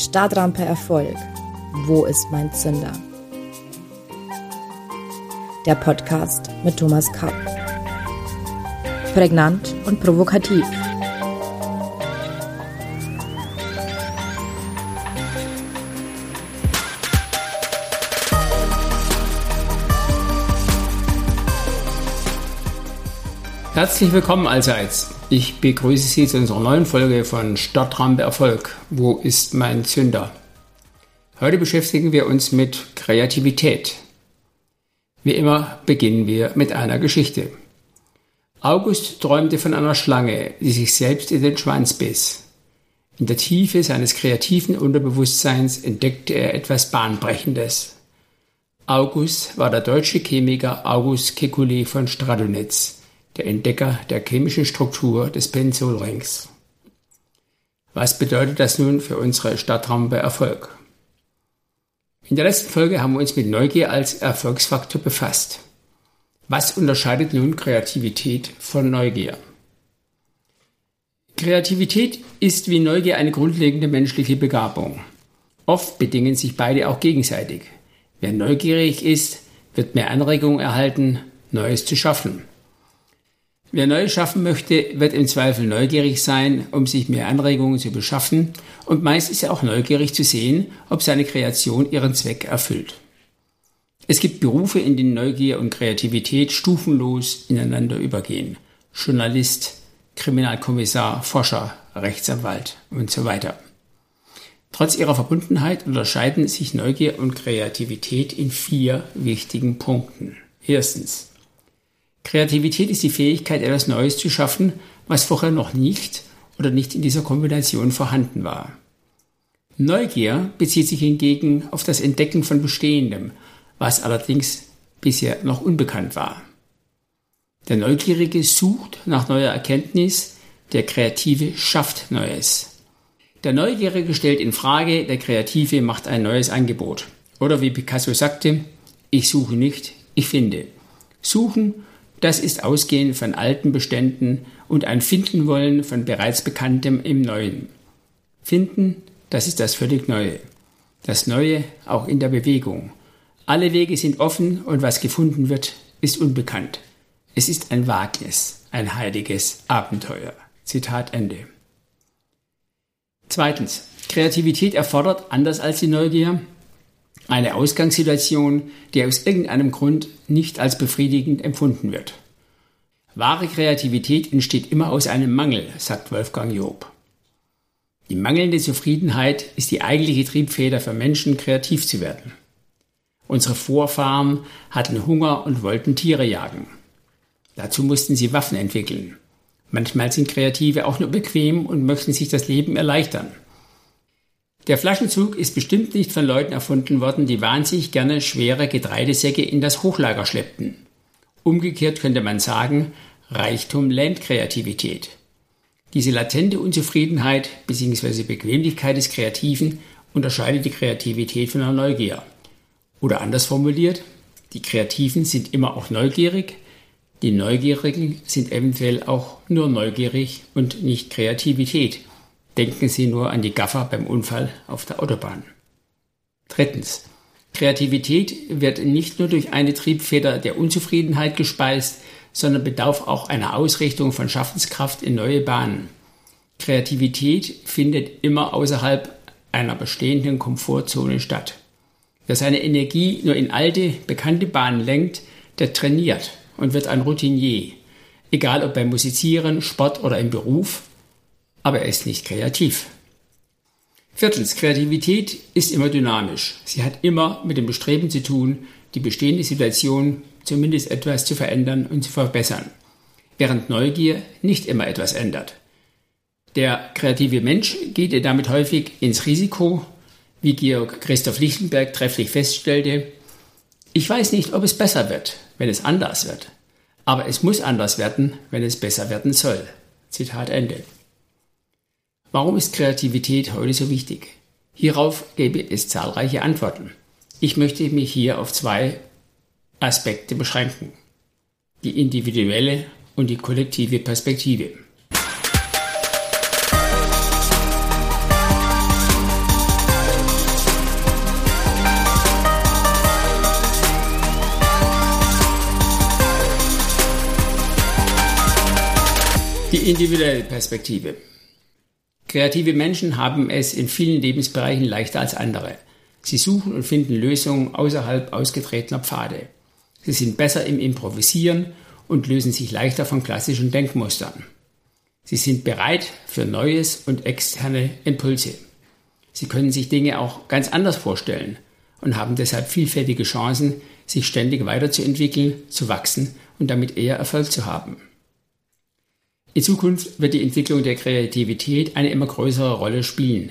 Startrampe Erfolg. Wo ist mein Zünder? Der Podcast mit Thomas Kapp. Prägnant und provokativ. Herzlich willkommen allseits. Ich begrüße Sie zu unserer neuen Folge von Stadtrampe Erfolg. Wo ist mein Zünder? Heute beschäftigen wir uns mit Kreativität. Wie immer beginnen wir mit einer Geschichte. August träumte von einer Schlange, die sich selbst in den Schwanz biss. In der Tiefe seines kreativen Unterbewusstseins entdeckte er etwas Bahnbrechendes. August war der deutsche Chemiker August Kekulé von Stradonitz der Entdecker der chemischen Struktur des Benzolrings. Was bedeutet das nun für unsere Stadtrampe Erfolg? In der letzten Folge haben wir uns mit Neugier als Erfolgsfaktor befasst. Was unterscheidet nun Kreativität von Neugier? Kreativität ist wie Neugier eine grundlegende menschliche Begabung. Oft bedingen sich beide auch gegenseitig. Wer neugierig ist, wird mehr Anregungen erhalten, Neues zu schaffen. Wer Neues schaffen möchte, wird im Zweifel neugierig sein, um sich mehr Anregungen zu beschaffen und meist ist er auch neugierig zu sehen, ob seine Kreation ihren Zweck erfüllt. Es gibt Berufe, in denen Neugier und Kreativität stufenlos ineinander übergehen. Journalist, Kriminalkommissar, Forscher, Rechtsanwalt und so weiter. Trotz ihrer Verbundenheit unterscheiden sich Neugier und Kreativität in vier wichtigen Punkten. Erstens. Kreativität ist die Fähigkeit, etwas Neues zu schaffen, was vorher noch nicht oder nicht in dieser Kombination vorhanden war. Neugier bezieht sich hingegen auf das Entdecken von Bestehendem, was allerdings bisher noch unbekannt war. Der Neugierige sucht nach neuer Erkenntnis, der Kreative schafft Neues. Der Neugierige stellt in Frage, der Kreative macht ein neues Angebot. Oder wie Picasso sagte, ich suche nicht, ich finde. Suchen das ist Ausgehen von alten Beständen und ein Finden wollen von bereits Bekanntem im Neuen. Finden, das ist das völlig Neue. Das Neue auch in der Bewegung. Alle Wege sind offen und was gefunden wird, ist unbekannt. Es ist ein Wagnis, ein heiliges Abenteuer. Zitat Ende. Zweitens. Kreativität erfordert, anders als die Neugier, eine Ausgangssituation, die aus irgendeinem Grund nicht als befriedigend empfunden wird. Wahre Kreativität entsteht immer aus einem Mangel, sagt Wolfgang Job. Die mangelnde Zufriedenheit ist die eigentliche Triebfeder für Menschen, kreativ zu werden. Unsere Vorfahren hatten Hunger und wollten Tiere jagen. Dazu mussten sie Waffen entwickeln. Manchmal sind Kreative auch nur bequem und möchten sich das Leben erleichtern. Der Flaschenzug ist bestimmt nicht von Leuten erfunden worden, die wahnsinnig gerne schwere Getreidesäcke in das Hochlager schleppten. Umgekehrt könnte man sagen, Reichtum lähmt Kreativität. Diese latente Unzufriedenheit bzw. Bequemlichkeit des Kreativen unterscheidet die Kreativität von der Neugier. Oder anders formuliert, die Kreativen sind immer auch neugierig, die Neugierigen sind eventuell auch nur neugierig und nicht Kreativität. Denken Sie nur an die Gaffer beim Unfall auf der Autobahn. Drittens. Kreativität wird nicht nur durch eine Triebfeder der Unzufriedenheit gespeist, sondern bedarf auch einer Ausrichtung von Schaffenskraft in neue Bahnen. Kreativität findet immer außerhalb einer bestehenden Komfortzone statt. Wer seine Energie nur in alte, bekannte Bahnen lenkt, der trainiert und wird ein Routinier. Egal ob beim Musizieren, Sport oder im Beruf, aber er ist nicht kreativ. Viertens, Kreativität ist immer dynamisch. Sie hat immer mit dem Bestreben zu tun, die bestehende Situation zumindest etwas zu verändern und zu verbessern, während Neugier nicht immer etwas ändert. Der kreative Mensch geht damit häufig ins Risiko, wie Georg Christoph Lichtenberg trefflich feststellte, ich weiß nicht, ob es besser wird, wenn es anders wird, aber es muss anders werden, wenn es besser werden soll. Zitat Ende. Warum ist Kreativität heute so wichtig? Hierauf gäbe es zahlreiche Antworten. Ich möchte mich hier auf zwei Aspekte beschränken. Die individuelle und die kollektive Perspektive. Die individuelle Perspektive. Kreative Menschen haben es in vielen Lebensbereichen leichter als andere. Sie suchen und finden Lösungen außerhalb ausgetretener Pfade. Sie sind besser im Improvisieren und lösen sich leichter von klassischen Denkmustern. Sie sind bereit für Neues und externe Impulse. Sie können sich Dinge auch ganz anders vorstellen und haben deshalb vielfältige Chancen, sich ständig weiterzuentwickeln, zu wachsen und damit eher Erfolg zu haben. In Zukunft wird die Entwicklung der Kreativität eine immer größere Rolle spielen,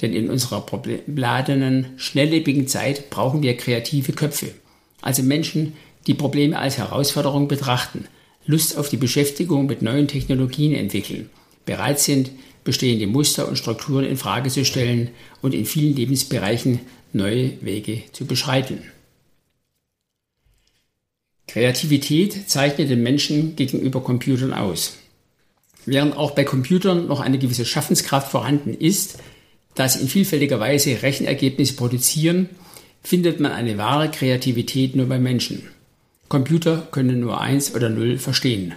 denn in unserer problemladenen, schnelllebigen Zeit brauchen wir kreative Köpfe, also Menschen, die Probleme als Herausforderung betrachten, Lust auf die Beschäftigung mit neuen Technologien entwickeln, bereit sind, bestehende Muster und Strukturen in Frage zu stellen und in vielen Lebensbereichen neue Wege zu beschreiten. Kreativität zeichnet den Menschen gegenüber Computern aus. Während auch bei Computern noch eine gewisse Schaffenskraft vorhanden ist, da sie in vielfältiger Weise Rechenergebnisse produzieren, findet man eine wahre Kreativität nur bei Menschen. Computer können nur eins oder null verstehen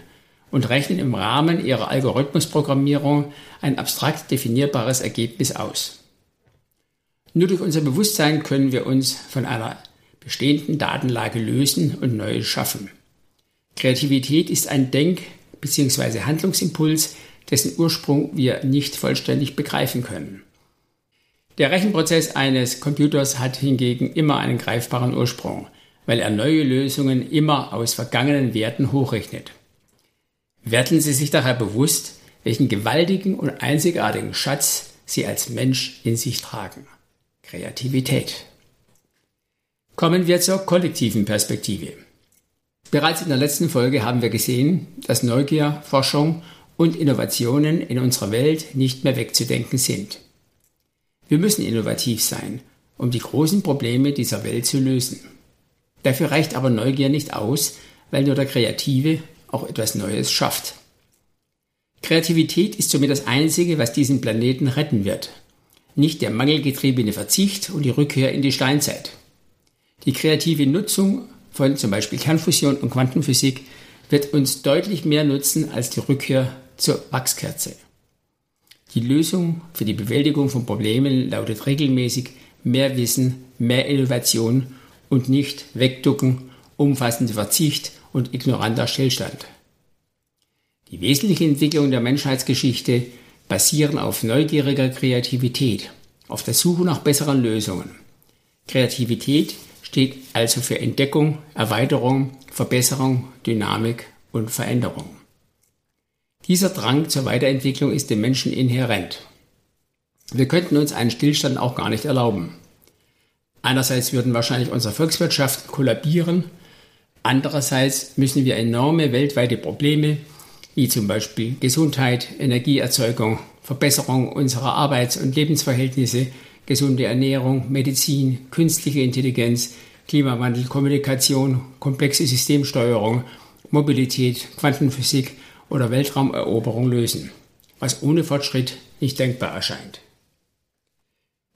und rechnen im Rahmen ihrer Algorithmusprogrammierung ein abstrakt definierbares Ergebnis aus. Nur durch unser Bewusstsein können wir uns von einer bestehenden Datenlage lösen und neue schaffen. Kreativität ist ein Denk- bzw. Handlungsimpuls, dessen Ursprung wir nicht vollständig begreifen können. Der Rechenprozess eines Computers hat hingegen immer einen greifbaren Ursprung weil er neue Lösungen immer aus vergangenen Werten hochrechnet. Werden Sie sich daher bewusst, welchen gewaltigen und einzigartigen Schatz Sie als Mensch in sich tragen. Kreativität. Kommen wir zur kollektiven Perspektive. Bereits in der letzten Folge haben wir gesehen, dass Neugier, Forschung und Innovationen in unserer Welt nicht mehr wegzudenken sind. Wir müssen innovativ sein, um die großen Probleme dieser Welt zu lösen. Dafür reicht aber Neugier nicht aus, weil nur der Kreative auch etwas Neues schafft. Kreativität ist somit das Einzige, was diesen Planeten retten wird. Nicht der mangelgetriebene Verzicht und die Rückkehr in die Steinzeit. Die kreative Nutzung von zum Beispiel Kernfusion und Quantenphysik wird uns deutlich mehr nutzen als die Rückkehr zur Wachskerze. Die Lösung für die Bewältigung von Problemen lautet regelmäßig mehr Wissen, mehr Innovation und nicht wegducken, umfassender Verzicht und ignoranter Stillstand. Die wesentliche Entwicklung der Menschheitsgeschichte basieren auf neugieriger Kreativität, auf der Suche nach besseren Lösungen. Kreativität steht also für Entdeckung, Erweiterung, Verbesserung, Dynamik und Veränderung. Dieser Drang zur Weiterentwicklung ist dem Menschen inhärent. Wir könnten uns einen Stillstand auch gar nicht erlauben. Einerseits würden wahrscheinlich unsere Volkswirtschaft kollabieren, andererseits müssen wir enorme weltweite Probleme, wie zum Beispiel Gesundheit, Energieerzeugung, Verbesserung unserer Arbeits- und Lebensverhältnisse, gesunde Ernährung, Medizin, künstliche Intelligenz, Klimawandel, Kommunikation, komplexe Systemsteuerung, Mobilität, Quantenphysik oder Weltraumeroberung lösen, was ohne Fortschritt nicht denkbar erscheint.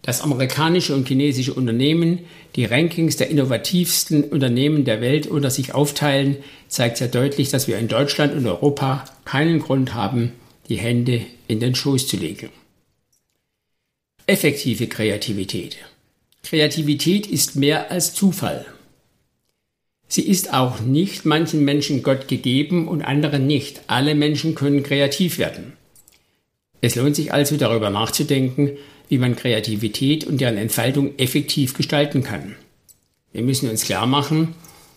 Dass amerikanische und chinesische Unternehmen die Rankings der innovativsten Unternehmen der Welt unter sich aufteilen, zeigt sehr deutlich, dass wir in Deutschland und Europa keinen Grund haben, die Hände in den Schoß zu legen. Effektive Kreativität. Kreativität ist mehr als Zufall. Sie ist auch nicht manchen Menschen Gott gegeben und anderen nicht. Alle Menschen können kreativ werden. Es lohnt sich also darüber nachzudenken, wie man Kreativität und deren Entfaltung effektiv gestalten kann. Wir müssen uns klar machen,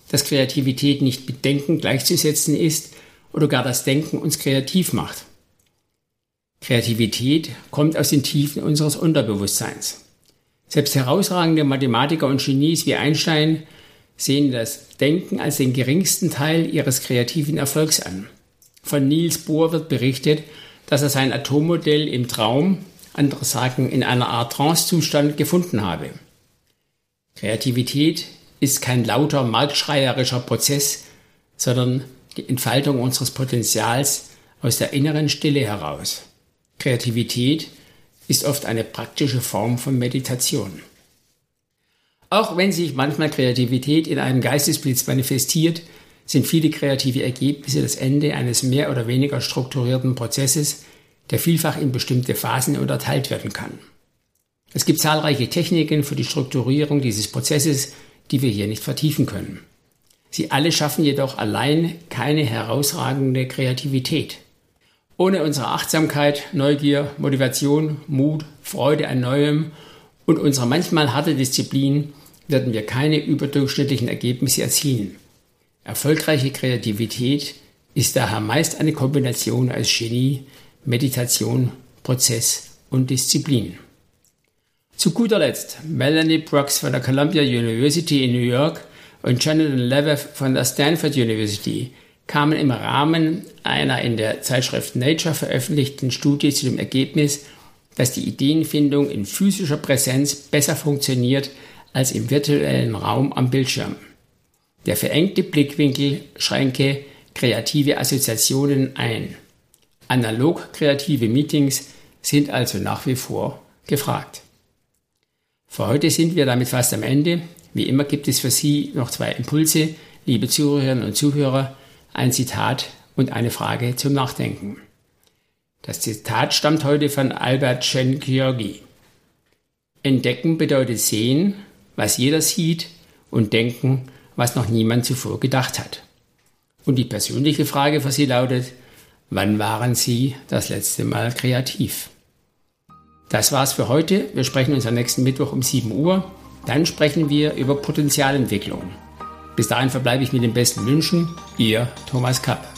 dass Kreativität nicht mit Denken gleichzusetzen ist oder gar das Denken uns kreativ macht. Kreativität kommt aus den Tiefen unseres Unterbewusstseins. Selbst herausragende Mathematiker und Genies wie Einstein sehen das Denken als den geringsten Teil ihres kreativen Erfolgs an. Von Niels Bohr wird berichtet, dass er sein Atommodell im Traum andere sagen in einer Art Trancezustand gefunden habe. Kreativität ist kein lauter marktschreierischer Prozess, sondern die Entfaltung unseres Potenzials aus der inneren Stille heraus. Kreativität ist oft eine praktische Form von Meditation. Auch wenn sich manchmal Kreativität in einem Geistesblitz manifestiert, sind viele kreative Ergebnisse das Ende eines mehr oder weniger strukturierten Prozesses, der vielfach in bestimmte Phasen unterteilt werden kann. Es gibt zahlreiche Techniken für die Strukturierung dieses Prozesses, die wir hier nicht vertiefen können. Sie alle schaffen jedoch allein keine herausragende Kreativität. Ohne unsere Achtsamkeit, Neugier, Motivation, Mut, Freude an Neuem und unsere manchmal harte Disziplin werden wir keine überdurchschnittlichen Ergebnisse erzielen. Erfolgreiche Kreativität ist daher meist eine Kombination aus Genie, Meditation, Prozess und Disziplin. Zu guter Letzt Melanie Brooks von der Columbia University in New York und Jonathan Lever von der Stanford University kamen im Rahmen einer in der Zeitschrift Nature veröffentlichten Studie zu dem Ergebnis, dass die Ideenfindung in physischer Präsenz besser funktioniert als im virtuellen Raum am Bildschirm. Der verengte Blickwinkel schränke kreative Assoziationen ein. Analog kreative Meetings sind also nach wie vor gefragt. Für heute sind wir damit fast am Ende. Wie immer gibt es für Sie noch zwei Impulse, liebe Zuhörerinnen und Zuhörer, ein Zitat und eine Frage zum Nachdenken. Das Zitat stammt heute von Albert Chen-Kyorgi. Entdecken bedeutet sehen, was jeder sieht, und denken, was noch niemand zuvor gedacht hat. Und die persönliche Frage für Sie lautet, wann waren Sie das letzte Mal kreativ? Das war's für heute. Wir sprechen uns am nächsten Mittwoch um 7 Uhr. Dann sprechen wir über Potenzialentwicklung. Bis dahin verbleibe ich mit den besten Wünschen. Ihr Thomas Kapp.